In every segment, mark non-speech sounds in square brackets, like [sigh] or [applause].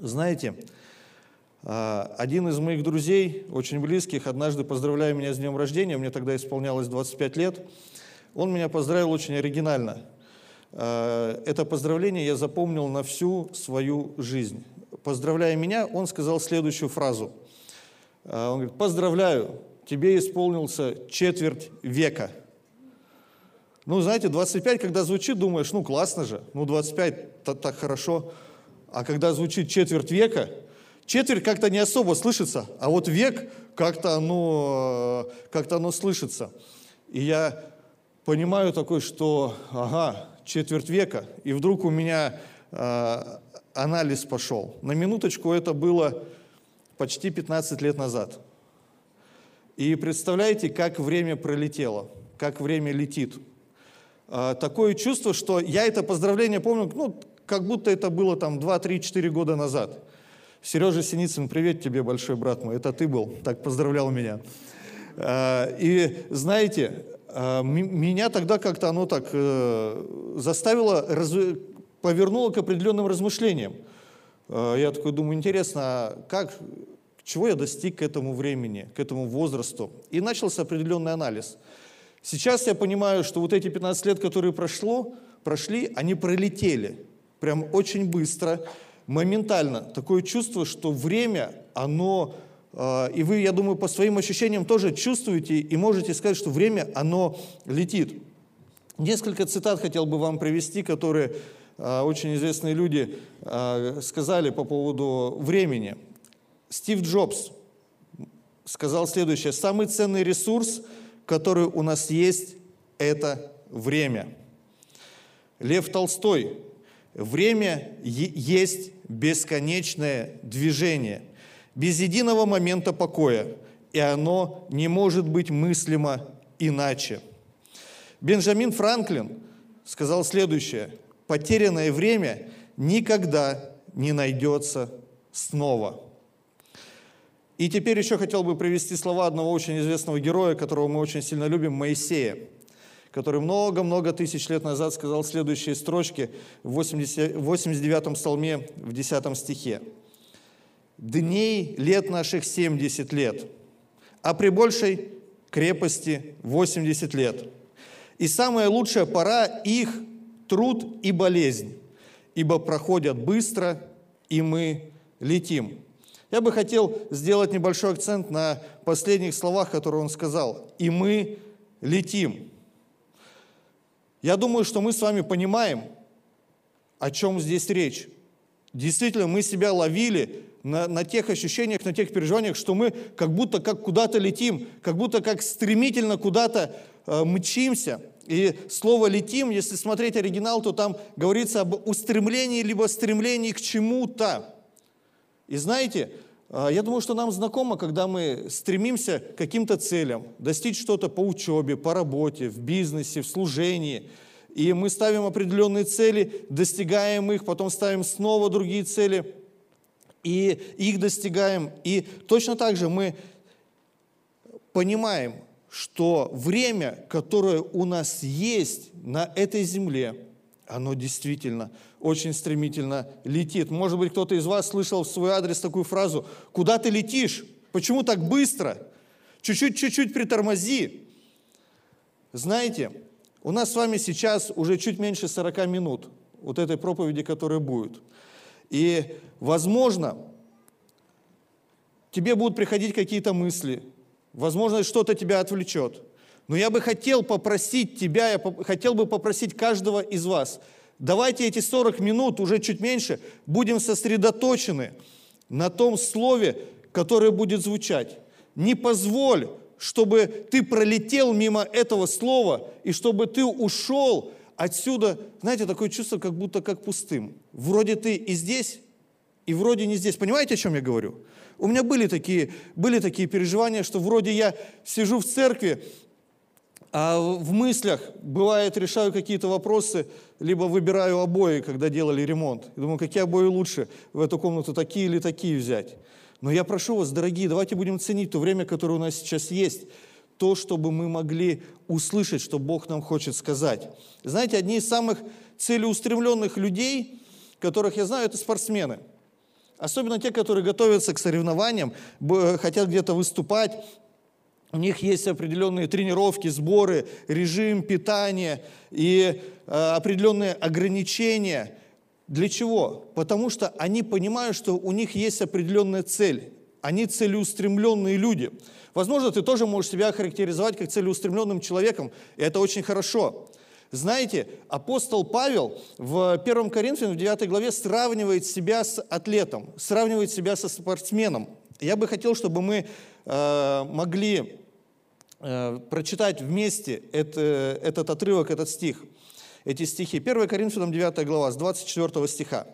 Знаете, а, один из моих друзей, очень близких, однажды поздравляя меня с днем рождения, мне тогда исполнялось 25 лет, он меня поздравил очень оригинально. А, это поздравление я запомнил на всю свою жизнь. Поздравляя меня, он сказал следующую фразу. А, он говорит, поздравляю, тебе исполнился четверть века. Ну, знаете, 25, когда звучит, думаешь, ну, классно же, ну, 25, так, так хорошо. А когда звучит четверть века, четверть как-то не особо слышится, а вот век как-то оно, как оно слышится. И я понимаю такой, что, ага, четверть века, и вдруг у меня э, анализ пошел. На минуточку это было почти 15 лет назад. И представляете, как время пролетело, как время летит. Э, такое чувство, что я это поздравление помню, ну, как будто это было там 2, 3, 4 года назад. Сережа Синицын, привет тебе, большой брат мой, это ты был, так поздравлял меня. Э, и знаете, э, меня тогда как-то оно так э, заставило, повернуло к определенным размышлениям. Я такой думаю, интересно, а как, чего я достиг к этому времени, к этому возрасту? И начался определенный анализ. Сейчас я понимаю, что вот эти 15 лет, которые прошло, прошли, они пролетели прям очень быстро, моментально. Такое чувство, что время, оно, э, и вы, я думаю, по своим ощущениям тоже чувствуете и можете сказать, что время, оно летит. Несколько цитат хотел бы вам привести, которые э, очень известные люди э, сказали по поводу времени. Стив Джобс сказал следующее. «Самый ценный ресурс, который у нас есть, это время». Лев Толстой Время есть бесконечное движение, без единого момента покоя, и оно не может быть мыслимо иначе. Бенджамин Франклин сказал следующее. Потерянное время никогда не найдется снова. И теперь еще хотел бы привести слова одного очень известного героя, которого мы очень сильно любим, Моисея который много-много тысяч лет назад сказал следующие строчки в 80, 89-м псалме в 10 стихе. «Дней лет наших 70 лет, а при большей крепости 80 лет. И самая лучшая пора их труд и болезнь, ибо проходят быстро, и мы летим». Я бы хотел сделать небольшой акцент на последних словах, которые он сказал. «И мы летим». Я думаю, что мы с вами понимаем, о чем здесь речь. Действительно, мы себя ловили на, на тех ощущениях, на тех переживаниях, что мы как будто как куда-то летим, как будто как стремительно куда-то э, мчимся. И слово «летим», если смотреть оригинал, то там говорится об устремлении, либо стремлении к чему-то. И знаете, я думаю, что нам знакомо, когда мы стремимся к каким-то целям, достичь что-то по учебе, по работе, в бизнесе, в служении. И мы ставим определенные цели, достигаем их, потом ставим снова другие цели, и их достигаем. И точно так же мы понимаем, что время, которое у нас есть на этой земле, оно действительно очень стремительно летит. Может быть, кто-то из вас слышал в свой адрес такую фразу «Куда ты летишь? Почему так быстро? Чуть-чуть, чуть-чуть притормози». Знаете, у нас с вами сейчас уже чуть меньше 40 минут вот этой проповеди, которая будет. И, возможно, тебе будут приходить какие-то мысли, возможно, что-то тебя отвлечет – но я бы хотел попросить тебя, я хотел бы попросить каждого из вас, давайте эти 40 минут, уже чуть меньше, будем сосредоточены на том слове, которое будет звучать. Не позволь, чтобы ты пролетел мимо этого слова, и чтобы ты ушел отсюда, знаете, такое чувство, как будто как пустым. Вроде ты и здесь, и вроде не здесь. Понимаете, о чем я говорю? У меня были такие, были такие переживания, что вроде я сижу в церкви, а в мыслях, бывает, решаю какие-то вопросы, либо выбираю обои, когда делали ремонт. И думаю, какие обои лучше в эту комнату, такие или такие взять. Но я прошу вас, дорогие, давайте будем ценить то время, которое у нас сейчас есть, то, чтобы мы могли услышать, что Бог нам хочет сказать. Знаете, одни из самых целеустремленных людей, которых я знаю, это спортсмены. особенно те, которые готовятся к соревнованиям, хотят где-то выступать, у них есть определенные тренировки, сборы, режим питания и э, определенные ограничения. Для чего? Потому что они понимают, что у них есть определенная цель. Они целеустремленные люди. Возможно, ты тоже можешь себя характеризовать как целеустремленным человеком, и это очень хорошо. Знаете, апостол Павел в 1 Коринфянам, в 9 главе, сравнивает себя с атлетом, сравнивает себя со спортсменом. Я бы хотел, чтобы мы э, могли э, прочитать вместе это, этот отрывок, этот стих, эти стихи. 1 Коринфянам 9 глава, с 24 стиха.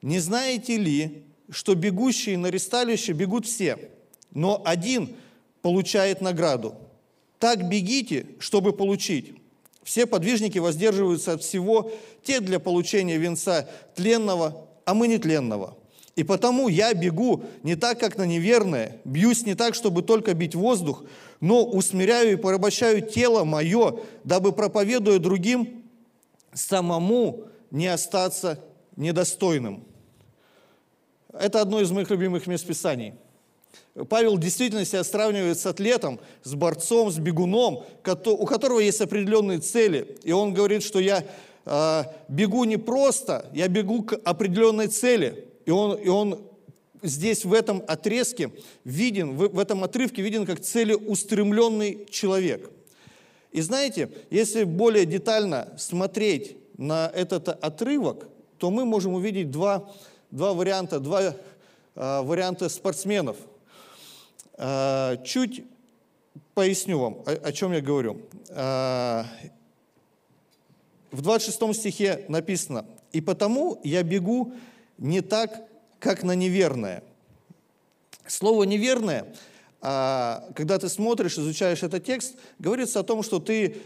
«Не знаете ли, что бегущие на ресталище бегут все, но один получает награду? Так бегите, чтобы получить». Все подвижники воздерживаются от всего, те для получения венца тленного, а мы не тленного. И потому я бегу не так, как на неверное, бьюсь не так, чтобы только бить воздух, но усмиряю и порабощаю тело мое, дабы, проповедуя другим, самому не остаться недостойным. Это одно из моих любимых мест Писаний – Павел действительно себя сравнивает с атлетом, с борцом, с бегуном, у которого есть определенные цели. И он говорит, что я э, бегу не просто, я бегу к определенной цели. И он, и он здесь в этом отрезке виден, в, в этом отрывке виден как целеустремленный человек. И знаете, если более детально смотреть на этот отрывок, то мы можем увидеть два, два варианта, два э, варианта спортсменов – а, чуть поясню вам, о, о чем я говорю. А, в 26 стихе написано, «И потому я бегу не так, как на неверное». Слово «неверное», а, когда ты смотришь, изучаешь этот текст, говорится о том, что ты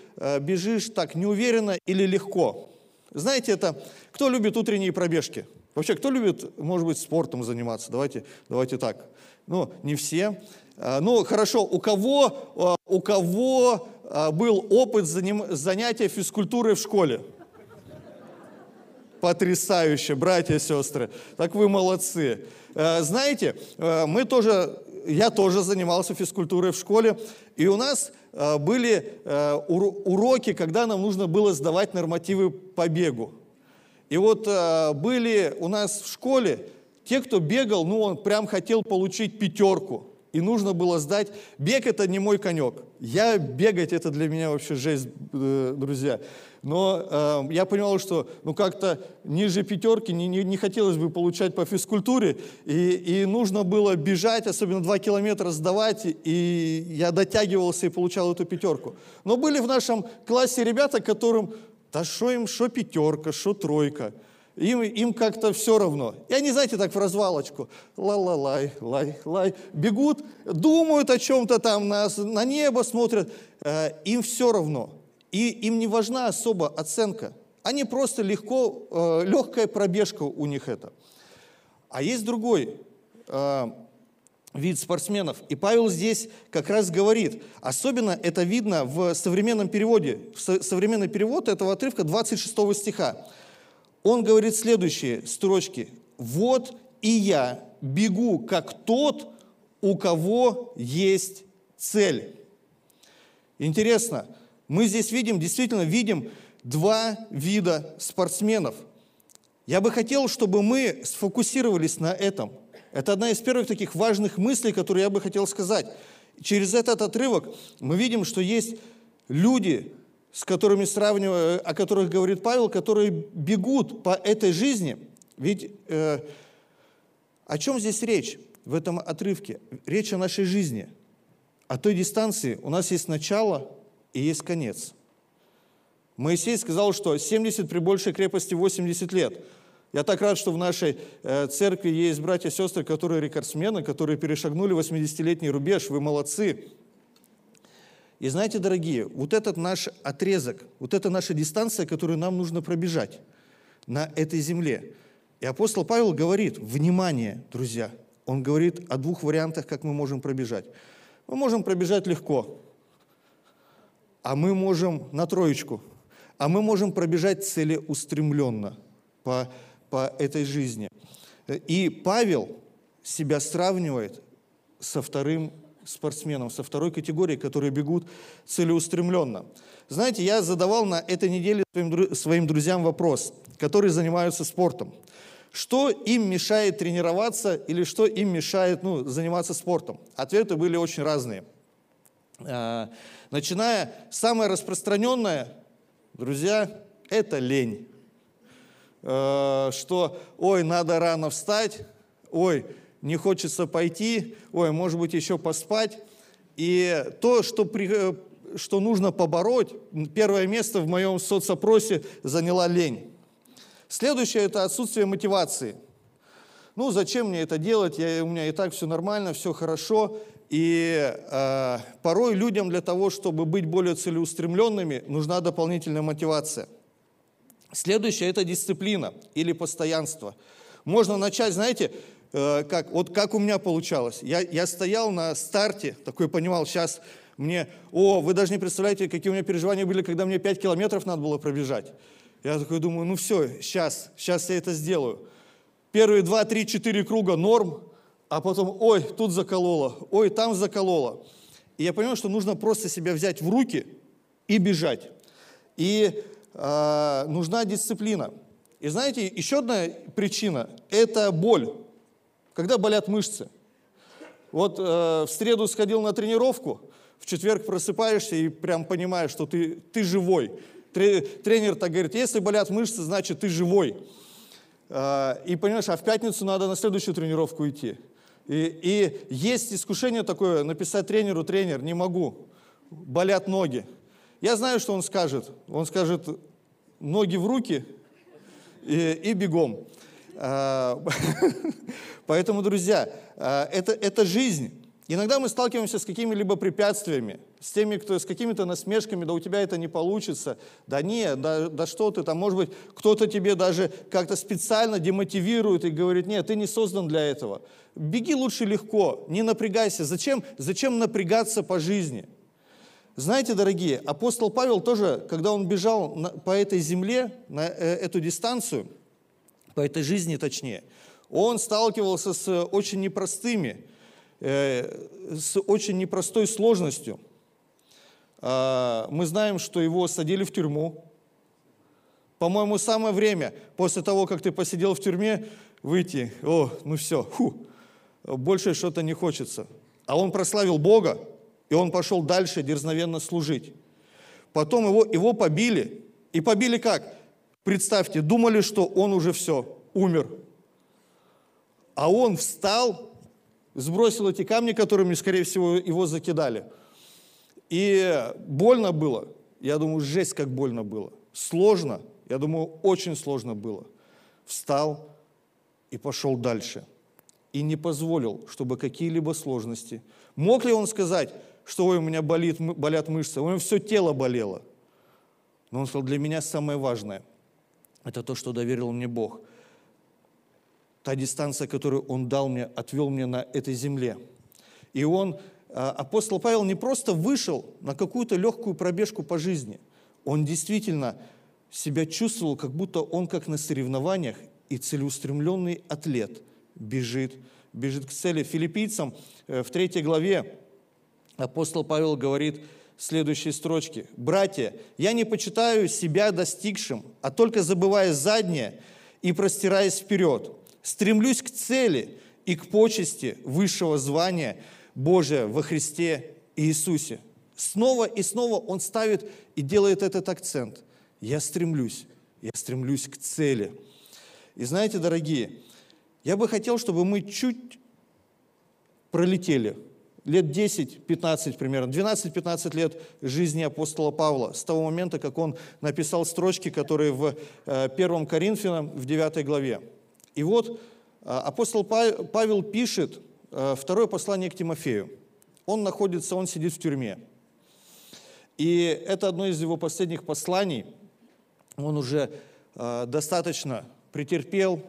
бежишь так неуверенно или легко. Знаете, это кто любит утренние пробежки? Вообще, кто любит, может быть, спортом заниматься? Давайте, давайте так. Ну, не все. А, ну, хорошо, у кого, а, у кого был опыт занятия физкультурой в школе? Потрясающе, братья и сестры. Так вы молодцы. Знаете, мы тоже, я тоже занимался физкультурой в школе, и у нас были уроки, когда нам нужно было сдавать нормативы по бегу. И вот были у нас в школе те, кто бегал, ну, он прям хотел получить пятерку. И нужно было сдать. Бег – это не мой конек. Я бегать – это для меня вообще жесть, э, друзья. Но э, я понимал, что ну как-то ниже пятерки не, не, не хотелось бы получать по физкультуре. И, и нужно было бежать, особенно два километра сдавать. И я дотягивался и получал эту пятерку. Но были в нашем классе ребята, которым, да что им, что пятерка, что тройка – им, им как-то все равно. И они, знаете, так в развалочку, ла-ла-лай, лай-лай, бегут, думают о чем-то там, на, на небо смотрят. Э, им все равно. И им не важна особо оценка. Они просто легко, э, легкая пробежка у них это. А есть другой э, вид спортсменов. И Павел здесь как раз говорит, особенно это видно в современном переводе. Современный перевод этого отрывка 26 стиха он говорит следующие строчки. «Вот и я бегу, как тот, у кого есть цель». Интересно, мы здесь видим, действительно видим два вида спортсменов. Я бы хотел, чтобы мы сфокусировались на этом. Это одна из первых таких важных мыслей, которые я бы хотел сказать. Через этот отрывок мы видим, что есть люди, с которыми сравниваю, о которых говорит Павел, которые бегут по этой жизни. Ведь э, о чем здесь речь в этом отрывке? Речь о нашей жизни, о той дистанции. У нас есть начало и есть конец. Моисей сказал, что 70 при большей крепости 80 лет. Я так рад, что в нашей э, церкви есть братья и сестры, которые рекордсмены, которые перешагнули 80-летний рубеж. Вы молодцы. И знаете, дорогие, вот этот наш отрезок, вот эта наша дистанция, которую нам нужно пробежать на этой земле. И апостол Павел говорит, внимание, друзья, он говорит о двух вариантах, как мы можем пробежать. Мы можем пробежать легко, а мы можем на троечку, а мы можем пробежать целеустремленно по, по этой жизни. И Павел себя сравнивает со вторым спортсменом, со второй категорией, которые бегут целеустремленно. Знаете, я задавал на этой неделе своим, своим друзьям вопрос, которые занимаются спортом. Что им мешает тренироваться или что им мешает ну, заниматься спортом? Ответы были очень разные. Начиная, самое распространенное, друзья, это лень. А, что, ой, надо рано встать, ой, не хочется пойти, ой, может быть, еще поспать. И то, что, при, э, что нужно побороть, первое место в моем соцопросе заняла лень. Следующее – это отсутствие мотивации. Ну, зачем мне это делать? Я, у меня и так все нормально, все хорошо. И э, порой людям для того, чтобы быть более целеустремленными, нужна дополнительная мотивация. Следующее – это дисциплина или постоянство. Можно начать, знаете, Э, как, вот как у меня получалось. Я, я стоял на старте, такой понимал, сейчас мне, о, вы даже не представляете, какие у меня переживания были, когда мне 5 километров надо было пробежать. Я такой думаю, ну все, сейчас, сейчас я это сделаю. Первые 2, 3, 4 круга норм, а потом, ой, тут закололо, ой, там закололо. И я понял, что нужно просто себя взять в руки и бежать. И э, нужна дисциплина. И знаете, еще одна причина – это боль когда болят мышцы. Вот э, в среду сходил на тренировку, в четверг просыпаешься и прям понимаешь, что ты, ты живой. Тренер так говорит, если болят мышцы, значит ты живой. Э, и понимаешь, а в пятницу надо на следующую тренировку идти. И, и есть искушение такое, написать тренеру, тренер, не могу, болят ноги. Я знаю, что он скажет. Он скажет, ноги в руки и, и бегом. А, [laughs] поэтому, друзья, а, это, это жизнь. Иногда мы сталкиваемся с какими-либо препятствиями, с теми, кто с какими-то насмешками, да у тебя это не получится, да нет, да, да что ты там, может быть, кто-то тебе даже как-то специально демотивирует и говорит, нет, ты не создан для этого. Беги лучше легко, не напрягайся. Зачем, зачем напрягаться по жизни? Знаете, дорогие, апостол Павел тоже, когда он бежал на, по этой земле, на э, эту дистанцию – по этой жизни точнее, он сталкивался с очень непростыми, э, с очень непростой сложностью. А, мы знаем, что его садили в тюрьму. По-моему, самое время после того, как ты посидел в тюрьме, выйти, о, ну все, фу, больше что-то не хочется. А он прославил Бога, и он пошел дальше дерзновенно служить. Потом его, его побили. И побили как? Представьте, думали, что он уже все, умер. А он встал, сбросил эти камни, которыми, скорее всего, его закидали. И больно было. Я думаю, жесть, как больно было. Сложно. Я думаю, очень сложно было. Встал и пошел дальше. И не позволил, чтобы какие-либо сложности. Мог ли он сказать, что ой, у меня болит, болят мышцы? У него все тело болело. Но он сказал, для меня самое важное – это то, что доверил мне Бог. Та дистанция, которую Он дал мне, отвел мне на этой земле. И он, а, апостол Павел, не просто вышел на какую-то легкую пробежку по жизни. Он действительно себя чувствовал, как будто он как на соревнованиях и целеустремленный атлет бежит, бежит к цели. Филиппийцам э, в третьей главе апостол Павел говорит – следующие строчки. «Братья, я не почитаю себя достигшим, а только забывая заднее и простираясь вперед. Стремлюсь к цели и к почести высшего звания Божия во Христе Иисусе». Снова и снова он ставит и делает этот акцент. Я стремлюсь, я стремлюсь к цели. И знаете, дорогие, я бы хотел, чтобы мы чуть пролетели – лет 10-15 примерно, 12-15 лет жизни апостола Павла, с того момента, как он написал строчки, которые в 1 э, Коринфянам в 9 главе. И вот э, апостол Павел пишет э, второе послание к Тимофею. Он находится, он сидит в тюрьме. И это одно из его последних посланий. Он уже достаточно претерпел,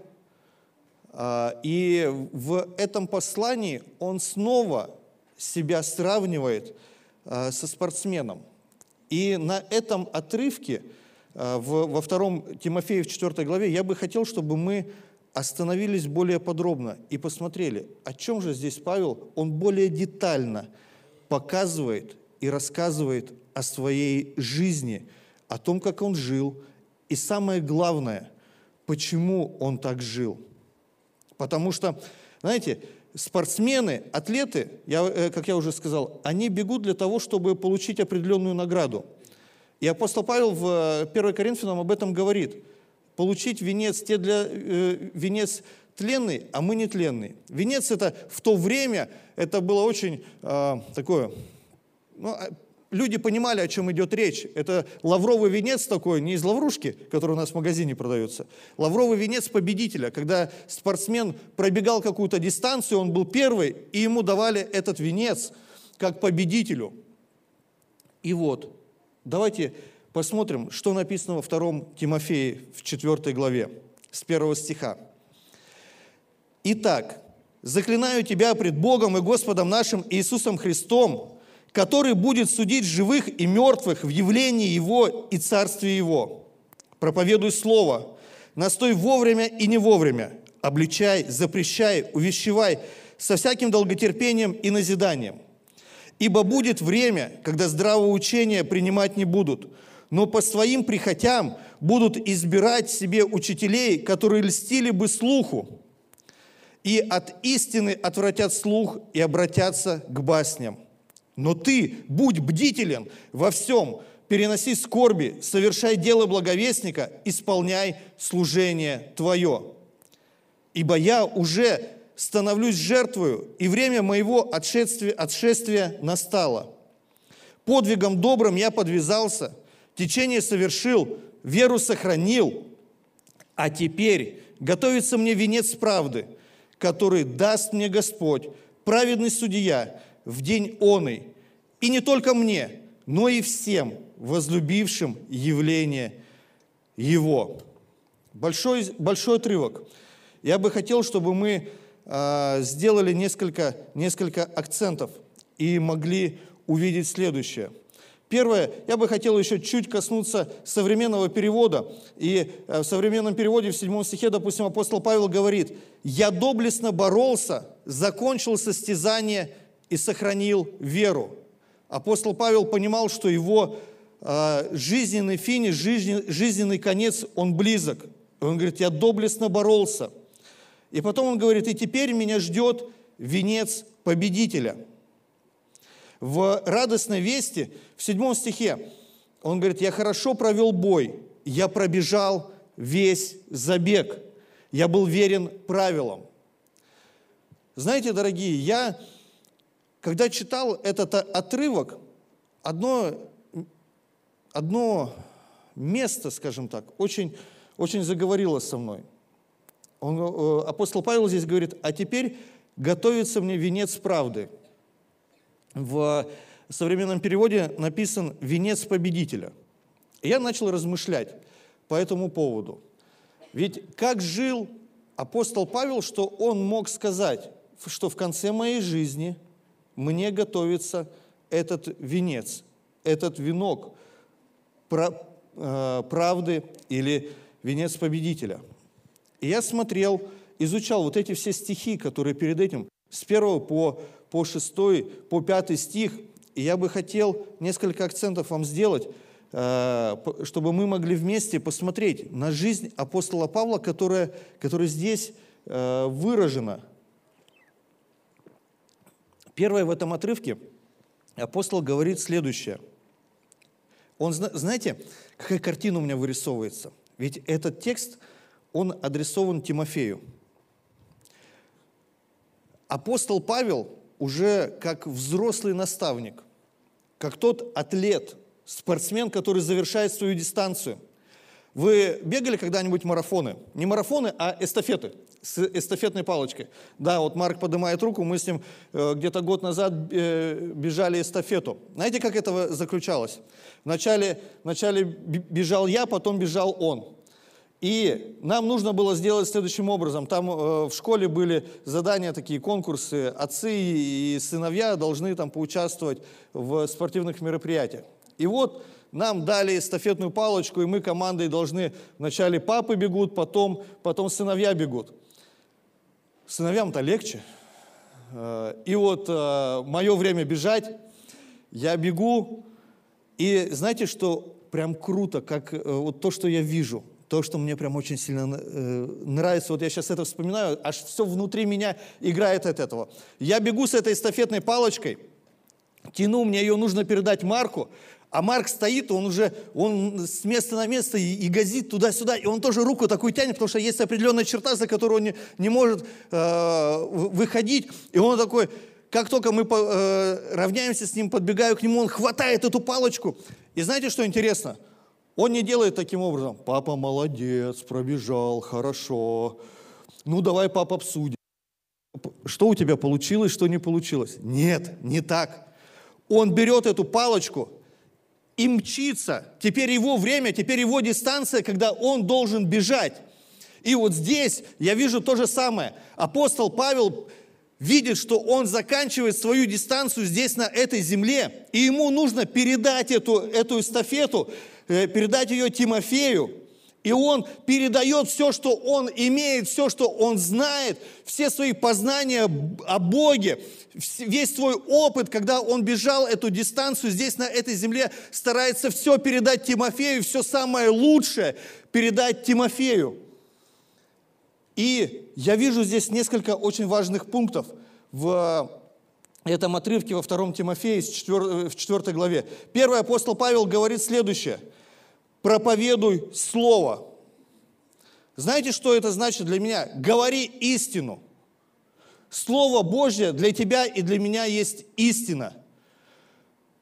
и в этом послании он снова себя сравнивает э, со спортсменом. И на этом отрывке, э, во втором Тимофею в 4 главе, я бы хотел, чтобы мы остановились более подробно и посмотрели, о чем же здесь Павел, он более детально показывает и рассказывает о своей жизни, о том, как он жил, и самое главное, почему он так жил. Потому что, знаете, спортсмены, атлеты, я, э, как я уже сказал, они бегут для того, чтобы получить определенную награду. И апостол Павел в 1 э, Коринфянам об этом говорит. Получить венец, те для, э, венец тленный, а мы не тленный. Венец это в то время, это было очень э, такое, ну, а, люди понимали, о чем идет речь. Это лавровый венец такой, не из лаврушки, который у нас в магазине продается. Лавровый венец победителя, когда спортсмен пробегал какую-то дистанцию, он был первый, и ему давали этот венец как победителю. И вот, давайте посмотрим, что написано во втором Тимофее в 4 главе, с первого стиха. «Итак, заклинаю тебя пред Богом и Господом нашим Иисусом Христом, который будет судить живых и мертвых в явлении Его и Царстве Его. Проповедуй Слово, настой вовремя и не вовремя, обличай, запрещай, увещевай со всяким долготерпением и назиданием. Ибо будет время, когда здравого учения принимать не будут, но по своим прихотям будут избирать себе учителей, которые льстили бы слуху, и от истины отвратят слух и обратятся к басням – но ты будь бдителен во всем, переноси скорби, совершай дело благовестника, исполняй служение твое. Ибо я уже становлюсь жертвою, и время моего отшествия, отшествия настало. Подвигом добрым я подвязался, течение совершил, веру сохранил, а теперь готовится мне венец правды, который даст мне Господь, праведный судья, в день оный, и не только мне, но и всем возлюбившим явление Его. Большой, большой отрывок. Я бы хотел, чтобы мы э, сделали несколько, несколько акцентов и могли увидеть следующее. Первое, я бы хотел еще чуть коснуться современного перевода. И э, в современном переводе в седьмом стихе, допустим, апостол Павел говорит, «Я доблестно боролся, закончил состязание и сохранил веру. Апостол Павел понимал, что его э, жизненный финиш, жизненный, жизненный конец, он близок. Он говорит, я доблестно боролся. И потом он говорит, и теперь меня ждет венец победителя. В радостной вести, в седьмом стихе, он говорит, я хорошо провел бой, я пробежал весь забег, я был верен правилам. Знаете, дорогие, я когда читал этот отрывок, одно, одно место, скажем так, очень, очень заговорило со мной. Он, э, апостол Павел здесь говорит, а теперь готовится мне венец правды. В современном переводе написан «венец победителя». И я начал размышлять по этому поводу. Ведь как жил апостол Павел, что он мог сказать, что в конце моей жизни – мне готовится этот венец, этот венок э, правды или венец победителя. И я смотрел, изучал вот эти все стихи, которые перед этим, с первого по, по шестой, по пятый стих, и я бы хотел несколько акцентов вам сделать, э, чтобы мы могли вместе посмотреть на жизнь апостола Павла, которая, которая здесь э, выражена – Первое в этом отрывке апостол говорит следующее. Он, знаете, какая картина у меня вырисовывается? Ведь этот текст, он адресован Тимофею. Апостол Павел уже как взрослый наставник, как тот атлет, спортсмен, который завершает свою дистанцию. Вы бегали когда-нибудь марафоны? Не марафоны, а эстафеты с эстафетной палочкой. Да, вот Марк поднимает руку, мы с ним э, где-то год назад э, бежали эстафету. Знаете, как это заключалось? Вначале, вначале бежал я, потом бежал он. И нам нужно было сделать следующим образом. Там э, в школе были задания такие, конкурсы. Отцы и сыновья должны там поучаствовать в спортивных мероприятиях. И вот нам дали эстафетную палочку, и мы командой должны, вначале папы бегут, потом, потом сыновья бегут. Сыновьям-то легче. Э, и вот э, мое время бежать, я бегу, и знаете, что прям круто, как э, вот то, что я вижу, то, что мне прям очень сильно нравится, вот я сейчас это вспоминаю, аж все внутри меня играет от этого. Я бегу с этой эстафетной палочкой, тяну, мне ее нужно передать Марку, а Марк стоит, он уже он с места на место и, и газит туда-сюда, и он тоже руку такую тянет, потому что есть определенная черта, за которую он не, не может э, выходить. И он такой, как только мы э, равняемся с ним, подбегаю к нему, он хватает эту палочку. И знаете, что интересно? Он не делает таким образом. Папа молодец, пробежал, хорошо. Ну, давай, папа, обсудим. Что у тебя получилось, что не получилось? Нет, не так. Он берет эту палочку и мчится. Теперь его время, теперь его дистанция, когда он должен бежать. И вот здесь я вижу то же самое. Апостол Павел видит, что он заканчивает свою дистанцию здесь, на этой земле, и ему нужно передать эту, эту эстафету, передать ее Тимофею. И он передает все, что он имеет, все, что он знает, все свои познания о Боге, весь свой опыт, когда он бежал эту дистанцию здесь, на этой земле, старается все передать Тимофею, все самое лучшее передать Тимофею. И я вижу здесь несколько очень важных пунктов в этом отрывке во втором Тимофея в 4 главе. Первый апостол Павел говорит следующее – проповедуй Слово. Знаете, что это значит для меня? Говори истину. Слово Божье для тебя и для меня есть истина.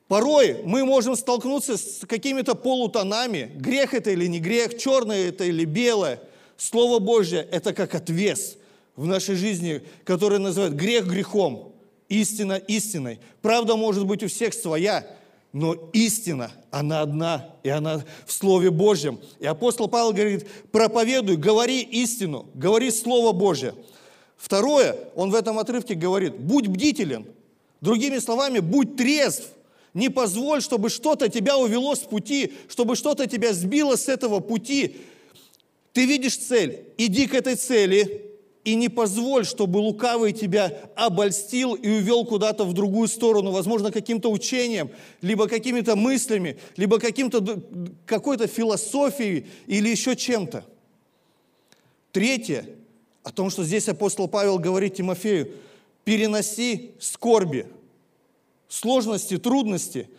Порой мы можем столкнуться с какими-то полутонами. Грех это или не грех, черное это или белое. Слово Божье – это как отвес в нашей жизни, который называют грех грехом, истина истиной. Правда может быть у всех своя, но истина, она одна, и она в Слове Божьем. И апостол Павел говорит, проповедуй, говори истину, говори Слово Божье. Второе, он в этом отрывке говорит, будь бдителен. Другими словами, будь трезв. Не позволь, чтобы что-то тебя увело с пути, чтобы что-то тебя сбило с этого пути. Ты видишь цель, иди к этой цели, и не позволь, чтобы лукавый тебя обольстил и увел куда-то в другую сторону, возможно, каким-то учением, либо какими-то мыслями, либо каким-то, какой-то философией или еще чем-то. Третье, о том, что здесь апостол Павел говорит Тимофею, переноси скорби, сложности, трудности.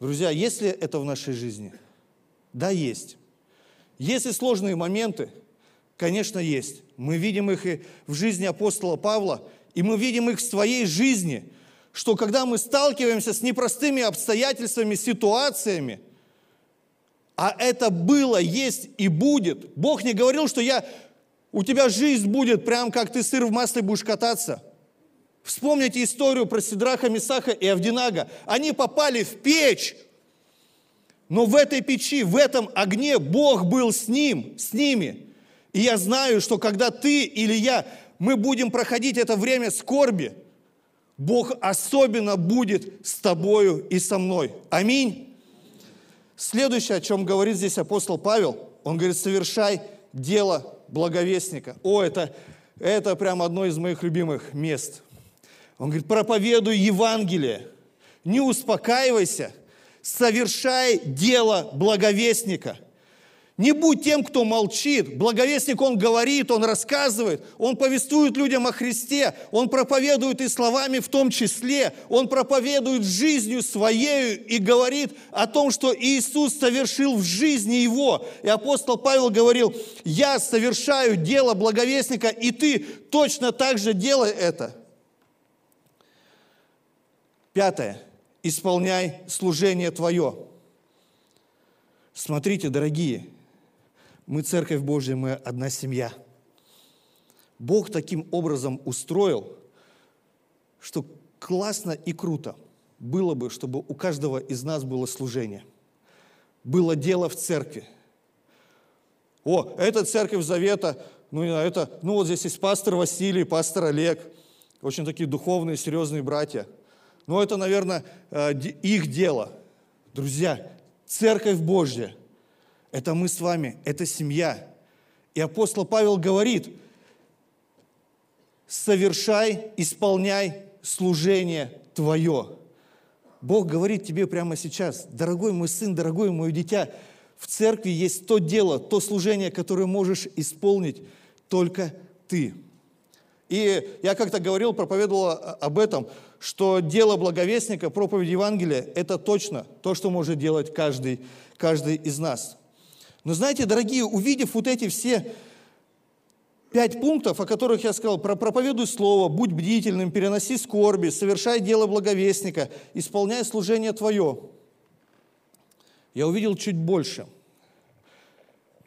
Друзья, есть ли это в нашей жизни? Да, есть. Есть и сложные моменты – Конечно, есть. Мы видим их и в жизни апостола Павла, и мы видим их в своей жизни, что когда мы сталкиваемся с непростыми обстоятельствами, ситуациями, а это было, есть и будет. Бог не говорил, что я, у тебя жизнь будет прям как ты сыр в масле будешь кататься. Вспомните историю про Сидраха, Мисаха и Авдинага. Они попали в печь, но в этой печи, в этом огне Бог был с ним, с ними. И я знаю, что когда ты или я, мы будем проходить это время скорби, Бог особенно будет с тобою и со мной. Аминь. Следующее, о чем говорит здесь апостол Павел, он говорит, совершай дело благовестника. О, это, это прям одно из моих любимых мест. Он говорит, проповедуй Евангелие, не успокаивайся, совершай дело благовестника – не будь тем, кто молчит. Благовестник, он говорит, он рассказывает, он повествует людям о Христе, он проповедует и словами в том числе, он проповедует жизнью своей и говорит о том, что Иисус совершил в жизни его. И апостол Павел говорил, я совершаю дело благовестника, и ты точно так же делай это. Пятое. Исполняй служение твое. Смотрите, дорогие, мы церковь Божья, мы одна семья. Бог таким образом устроил, что классно и круто было бы, чтобы у каждого из нас было служение. Было дело в церкви. О, это церковь Завета, ну, это, ну вот здесь есть пастор Василий, пастор Олег, очень такие духовные, серьезные братья. Но это, наверное, э, их дело. Друзья, церковь Божья – это мы с вами, это семья. И апостол Павел говорит, совершай, исполняй служение твое. Бог говорит тебе прямо сейчас, дорогой мой сын, дорогое мое дитя, в церкви есть то дело, то служение, которое можешь исполнить только ты. И я как-то говорил, проповедовал об этом, что дело благовестника, проповедь Евангелия – это точно то, что может делать каждый, каждый из нас. Но знаете, дорогие, увидев вот эти все пять пунктов, о которых я сказал, про проповедуй слово, будь бдительным, переноси скорби, совершай дело благовестника, исполняй служение твое, я увидел чуть больше.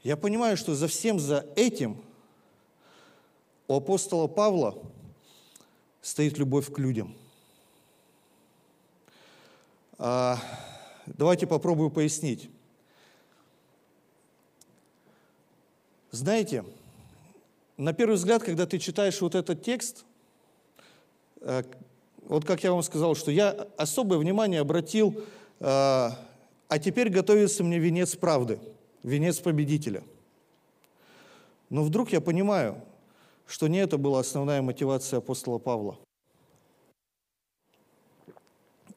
Я понимаю, что за всем за этим – у апостола Павла стоит любовь к людям. А, давайте попробую пояснить. Знаете, на первый взгляд, когда ты читаешь вот этот текст, э, вот как я вам сказал, что я особое внимание обратил, э, а теперь готовится мне венец правды, венец победителя. Но вдруг я понимаю, что не это была основная мотивация апостола Павла.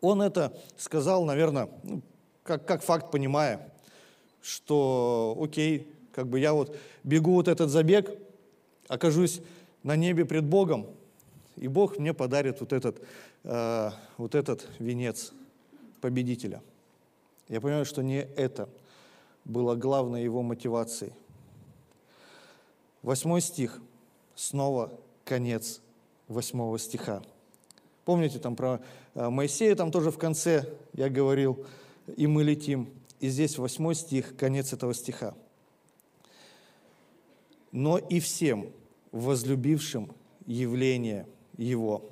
Он это сказал, наверное, ну, как, как факт понимая, что окей, как бы я вот бегу вот этот забег, окажусь на небе пред Богом, и Бог мне подарит вот этот, э, вот этот венец победителя. Я понимаю, что не это было главной его мотивацией. Восьмой стих – снова конец восьмого стиха. Помните там про э, Моисея, там тоже в конце я говорил, и мы летим. И здесь восьмой стих, конец этого стиха. Но и всем возлюбившим явление Его.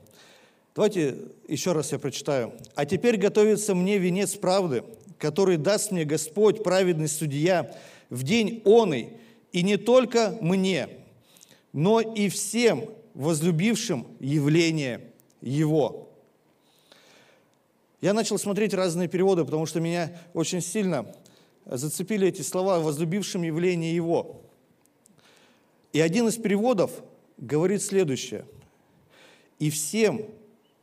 Давайте еще раз я прочитаю. «А теперь готовится мне венец правды, который даст мне Господь, праведный судья, в день оный, и не только мне, но и всем возлюбившим явление Его. Я начал смотреть разные переводы, потому что меня очень сильно зацепили эти слова «возлюбившим явление Его». И один из переводов говорит следующее. «И всем,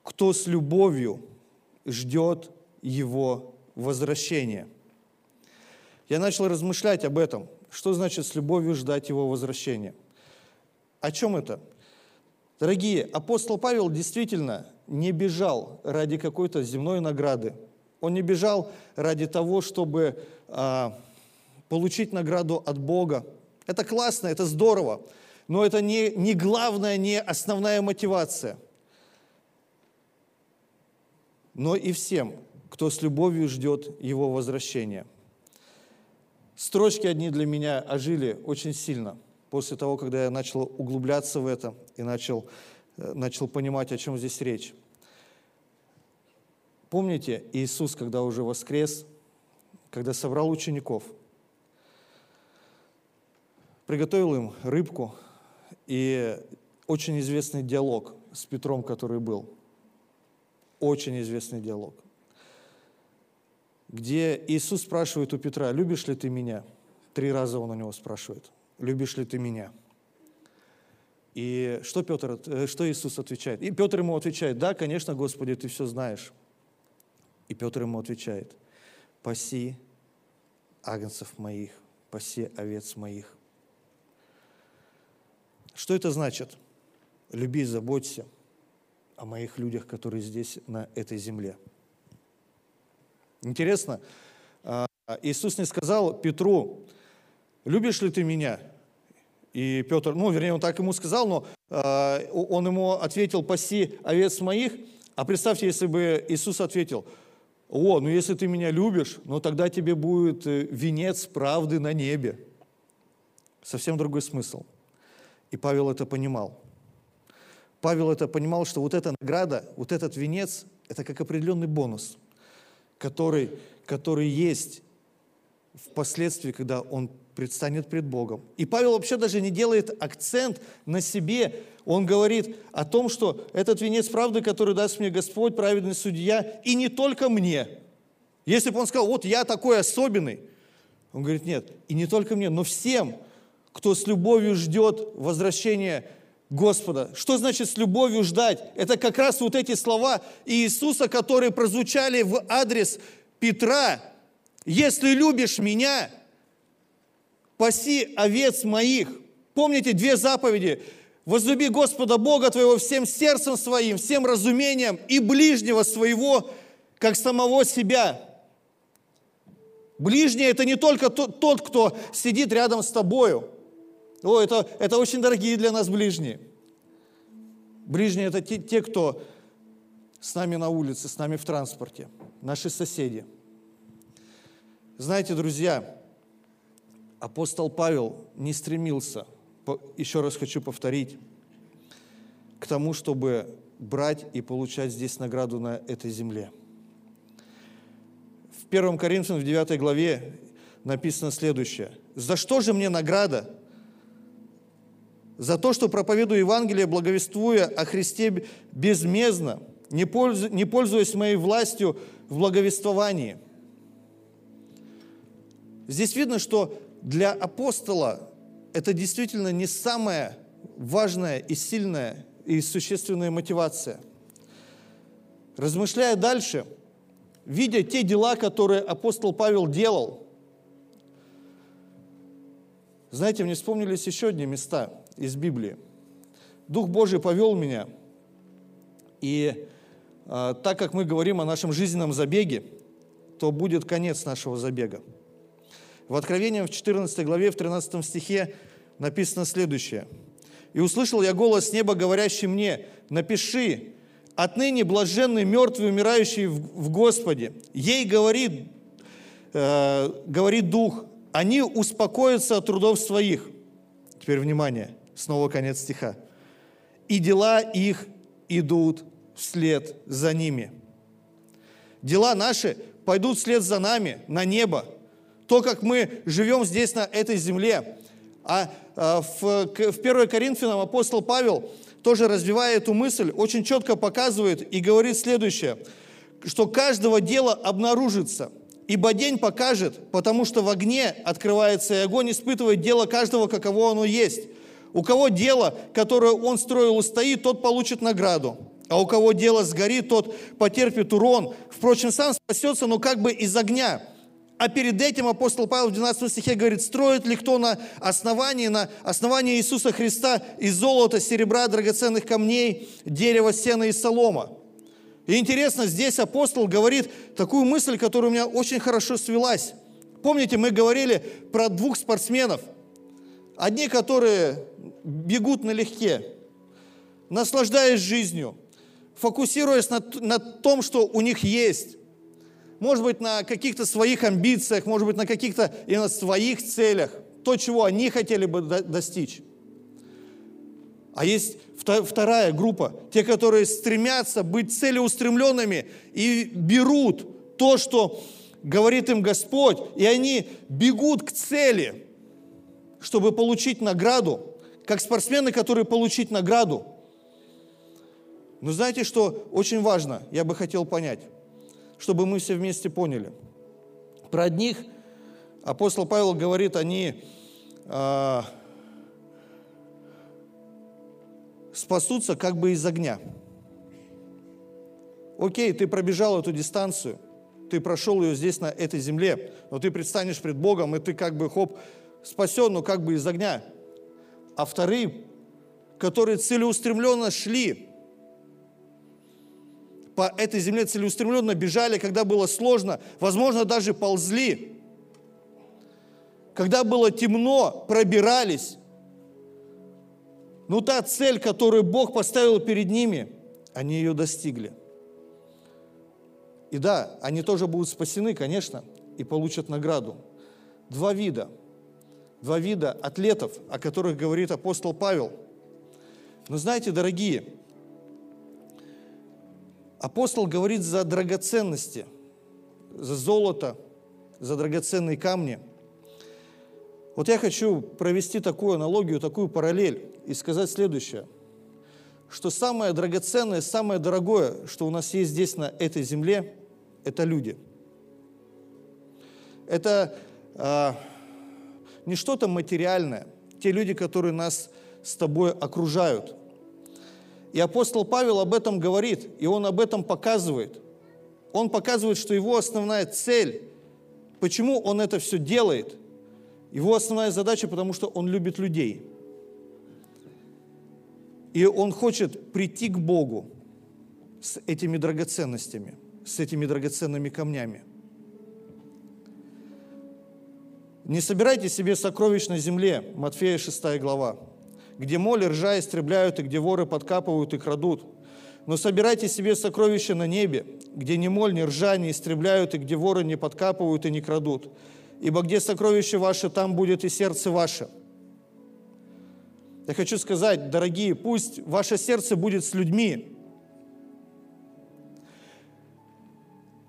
кто с любовью ждет Его возвращения». Я начал размышлять об этом. Что значит с любовью ждать Его возвращения? О чем это? Дорогие, апостол Павел действительно не бежал ради какой-то земной награды. Он не бежал ради того, чтобы а, получить награду от Бога. Это классно, это здорово, но это не, не главная, не основная мотивация. Но и всем, кто с любовью ждет его возвращения. Строчки одни для меня ожили очень сильно – после того, когда я начал углубляться в это и начал, э, начал понимать, о чем здесь речь. Помните, Иисус, когда уже воскрес, когда собрал учеников, приготовил им рыбку и очень известный диалог с Петром, который был. Очень известный диалог. Где Иисус спрашивает у Петра, любишь ли ты меня? Три раза он у него спрашивает – любишь ли ты меня? И что, Петр, э, что Иисус отвечает? И Петр ему отвечает, да, конечно, Господи, ты все знаешь. И Петр ему отвечает, паси агнцев моих, паси овец моих. Что это значит? Люби, заботься о моих людях, которые здесь, на этой земле. Интересно, а, Иисус не сказал Петру, любишь ли ты меня? И Петр, ну, вернее, он так ему сказал, но э, он ему ответил, паси овец моих. А представьте, если бы Иисус ответил, о, ну если ты меня любишь, ну тогда тебе будет э, венец правды на небе. Совсем другой смысл. И Павел это понимал. Павел это понимал, что вот эта награда, вот этот венец, это как определенный бонус, который, который есть впоследствии, когда он предстанет пред Богом. И Павел вообще даже не делает акцент на себе. Он говорит о том, что этот венец правды, который даст мне Господь, праведный судья, и не только мне. Если бы он сказал, вот я такой особенный, он говорит, нет, и не только мне, но всем, кто с любовью ждет возвращения Господа. Что значит с любовью ждать? Это как раз вот эти слова Иисуса, которые прозвучали в адрес Петра. «Если любишь меня, паси овец моих». Помните две заповеди? «Возлюби Господа Бога твоего всем сердцем своим, всем разумением и ближнего своего, как самого себя». Ближний – это не только тот, кто сидит рядом с тобою – о, это, это очень дорогие для нас ближние. Ближние – это те, те, кто с нами на улице, с нами в транспорте, наши соседи. Знаете, друзья, апостол Павел не стремился, еще раз хочу повторить, к тому, чтобы брать и получать здесь награду на этой земле. В 1 Коринфянам, в 9 главе написано следующее. «За что же мне награда, за то, что проповедую Евангелие, благовествуя о Христе безмездно, не, пользу, не пользуясь моей властью в благовествовании. Здесь видно, что для апостола это действительно не самая важная и сильная и существенная мотивация. Размышляя дальше, видя те дела, которые апостол Павел делал, знаете, мне вспомнились еще одни места – из Библии. Дух Божий повел меня, и э, так как мы говорим о нашем жизненном забеге, то будет конец нашего забега. В Откровении в 14 главе, в 13 стихе написано следующее. «И услышал я голос неба, говорящий мне, напиши, отныне блаженный мертвый, умирающий в, в Господе. Ей говорит, э, говорит Дух, они успокоятся от трудов своих». Теперь внимание. Снова конец стиха. «И дела их идут вслед за ними». Дела наши пойдут вслед за нами на небо. То, как мы живем здесь, на этой земле. А, а в, в 1 Коринфянам апостол Павел, тоже развивая эту мысль, очень четко показывает и говорит следующее, что каждого дела обнаружится, ибо день покажет, потому что в огне открывается, и огонь испытывает дело каждого, каково оно есть. У кого дело, которое он строил, устоит, тот получит награду. А у кого дело сгорит, тот потерпит урон. Впрочем, сам спасется, но как бы из огня. А перед этим апостол Павел в 12 стихе говорит, строит ли кто на основании, на основании Иисуса Христа из золота, серебра, драгоценных камней, дерева, сена и солома. И интересно, здесь апостол говорит такую мысль, которая у меня очень хорошо свелась. Помните, мы говорили про двух спортсменов. Одни, которые бегут налегке, наслаждаясь жизнью, фокусируясь на, на том, что у них есть. Может быть, на каких-то своих амбициях, может быть, на каких-то именно своих целях, то, чего они хотели бы достичь. А есть вторая группа, те, которые стремятся быть целеустремленными и берут то, что говорит им Господь, и они бегут к цели, чтобы получить награду, как спортсмены, которые получить награду. Но знаете, что очень важно, я бы хотел понять, чтобы мы все вместе поняли. Про одних апостол Павел говорит, они э, спасутся как бы из огня. Окей, ты пробежал эту дистанцию, ты прошел ее здесь, на этой земле, но ты предстанешь пред Богом, и ты как бы, хоп, спасен, но как бы из огня а вторые, которые целеустремленно шли по этой земле, целеустремленно бежали, когда было сложно, возможно, даже ползли. Когда было темно, пробирались. Но та цель, которую Бог поставил перед ними, они ее достигли. И да, они тоже будут спасены, конечно, и получат награду. Два вида – два вида атлетов, о которых говорит апостол Павел. Но знаете, дорогие, апостол говорит за драгоценности, за золото, за драгоценные камни. Вот я хочу провести такую аналогию, такую параллель и сказать следующее, что самое драгоценное, самое дорогое, что у нас есть здесь на этой земле, это люди. Это а, не что-то материальное. Те люди, которые нас с тобой окружают, И апостол Павел об этом говорит, и он об этом показывает. Он показывает, что его основная цель, почему он это все делает, его основная задача, потому что он любит людей. И он хочет прийти к Богу с этими драгоценностями, с этими драгоценными камнями. Не собирайте себе сокровищ на земле, Матфея 6 глава, где моли ржа истребляют, и где воры подкапывают и крадут. Но собирайте себе сокровища на небе, где ни моль, ни ржа не истребляют, и где воры не подкапывают и не крадут. Ибо где сокровище ваше, там будет и сердце ваше. Я хочу сказать, дорогие, пусть ваше сердце будет с людьми.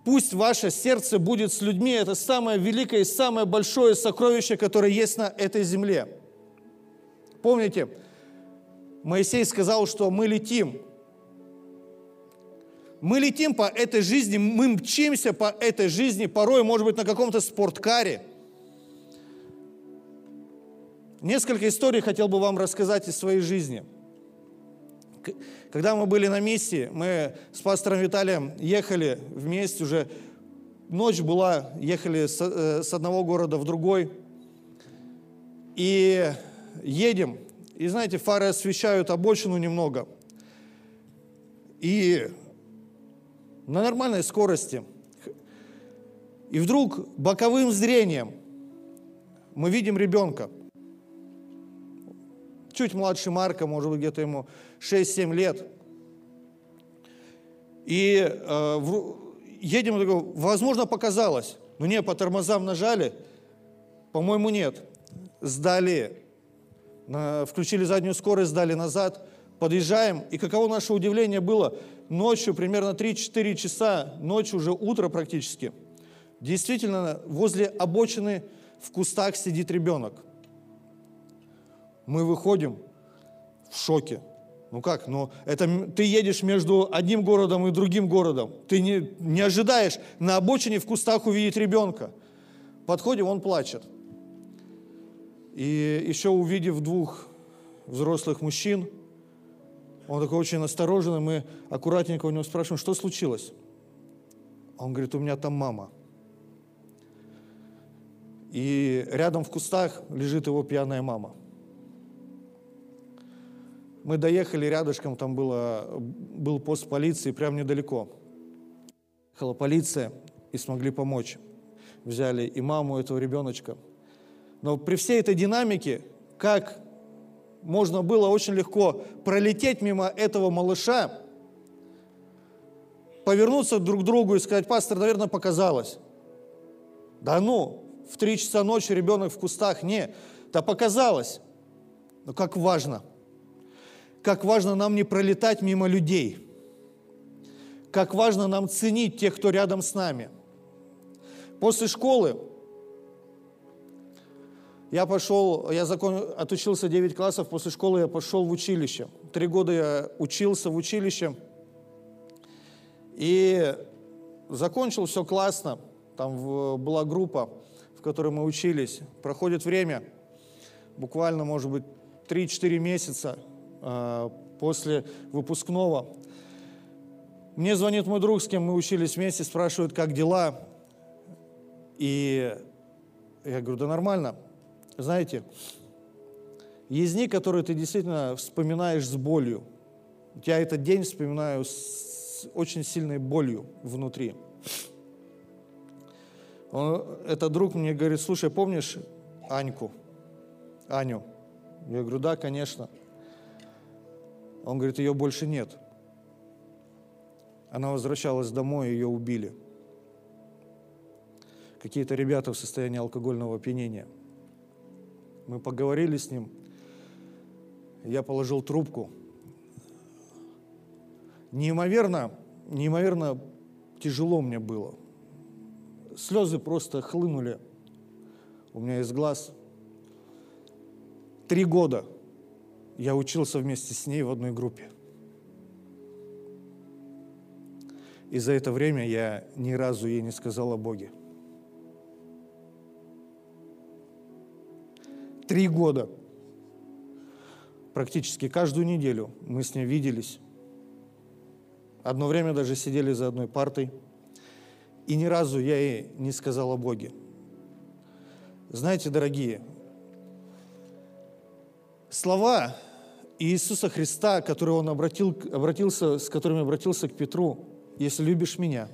Пусть ваше сердце будет с людьми. Это самое великое и самое большое сокровище, которое есть на этой земле. Помните, Моисей сказал, что мы летим. Мы летим по этой жизни, мы мчимся по этой жизни, порой, может быть, на каком-то спорткаре. Несколько историй хотел бы вам рассказать из своей жизни. Когда мы были на миссии, мы с пастором Виталием ехали вместе, уже ночь была, ехали с, э, с одного города в другой. И едем, и знаете, фары освещают обочину немного. И на нормальной скорости. И вдруг боковым зрением мы видим ребенка. Чуть младше Марка, может быть, где-то ему 6-7 лет. И э, едем, возможно, показалось. Но не, по тормозам нажали. По-моему, нет. Сдали включили заднюю скорость, сдали назад, подъезжаем, и каково наше удивление было, ночью, примерно 3-4 часа, ночью уже утро практически, действительно возле обочины в кустах сидит ребенок. Мы выходим в шоке. Ну как, ну это ты едешь между одним городом и другим городом. Ты не, не ожидаешь на обочине в кустах увидеть ребенка. Подходим, он плачет. И еще увидев двух взрослых мужчин, он такой очень настороженный, мы аккуратненько у него спрашиваем, что случилось? Он говорит, у меня там мама. И рядом в кустах лежит его пьяная мама. Мы доехали рядышком, там было, был пост полиции, прямо недалеко. Ехала полиция и смогли помочь. Взяли и маму этого ребеночка – но при всей этой динамике, как можно было очень легко пролететь мимо этого малыша, повернуться друг к другу и сказать, пастор, наверное, показалось. Да ну, в три часа ночи ребенок в кустах. Не, да показалось. Но как важно. Как важно нам не пролетать мимо людей. Как важно нам ценить тех, кто рядом с нами. После школы я пошел, я закон, отучился 9 классов, после школы я пошел в училище. Три года я учился в училище. И закончил все классно. Там была группа, в которой мы учились. Проходит время, буквально, может быть, 3-4 месяца после выпускного. Мне звонит мой друг, с кем мы учились вместе, спрашивает, как дела. И я говорю, да нормально. Знаете, есть дни, которые ты действительно вспоминаешь с болью. Я этот день вспоминаю с очень сильной болью внутри. Он, этот друг мне говорит, слушай, помнишь Аньку, Аню? Я говорю, да, конечно. Он говорит, ее больше нет. Она возвращалась домой, ее убили. Какие-то ребята в состоянии алкогольного опьянения – мы поговорили с ним. Я положил трубку. Неимоверно, неимоверно тяжело мне было. Слезы просто хлынули у меня из глаз. Три года я учился вместе с ней в одной группе. И за это время я ни разу ей не сказал о Боге. Три года. Практически каждую неделю мы с ней виделись, Одно время даже сидели за одной партой. И ни разу я ей не сказал о Боге. Знаете, дорогие, слова Иисуса Христа, которые он обратил, обратился, с которыми обратился к Петру, «Если любишь меня,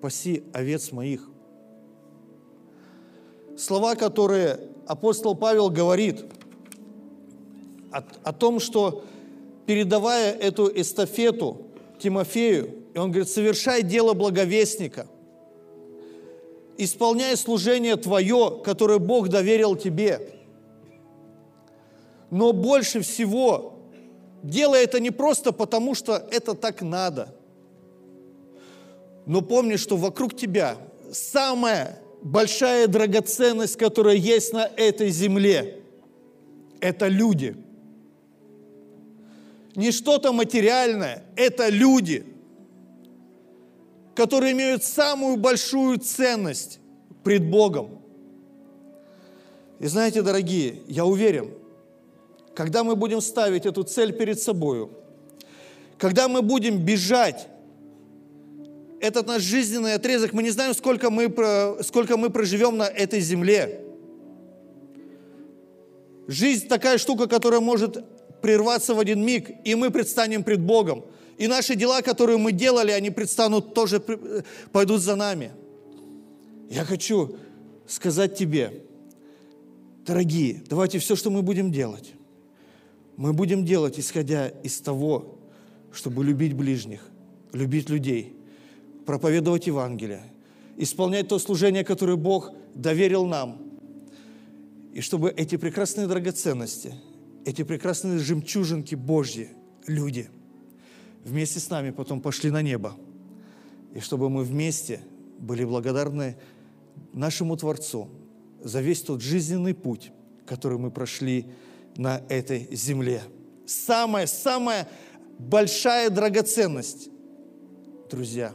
паси овец моих». Слова, которые апостол Павел говорит о, о том, что передавая эту эстафету Тимофею, и он говорит, совершай дело благовестника, исполняй служение твое, которое Бог доверил тебе. Но больше всего делай это не просто потому, что это так надо, но помни, что вокруг тебя самая большая драгоценность, которая есть на этой земле, это люди – не что-то материальное, это люди, которые имеют самую большую ценность пред Богом. И знаете, дорогие, я уверен, когда мы будем ставить эту цель перед собой, когда мы будем бежать, этот наш жизненный отрезок, мы не знаем, сколько мы, сколько мы проживем на этой земле. Жизнь такая штука, которая может прерваться в один миг, и мы предстанем пред Богом. И наши дела, которые мы делали, они предстанут тоже, пойдут за нами. Я хочу сказать тебе, дорогие, давайте все, что мы будем делать, мы будем делать, исходя из того, чтобы любить ближних, любить людей, проповедовать Евангелие, исполнять то служение, которое Бог доверил нам, и чтобы эти прекрасные драгоценности – эти прекрасные жемчужинки Божьи, люди, вместе с нами потом пошли на небо. И чтобы мы вместе были благодарны нашему Творцу за весь тот жизненный путь, который мы прошли на этой земле. Самая-самая большая драгоценность, друзья,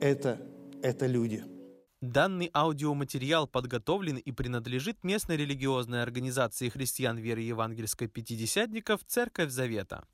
это, это люди – Данный аудиоматериал подготовлен и принадлежит местной религиозной организации христиан веры евангельской пятидесятников «Церковь Завета».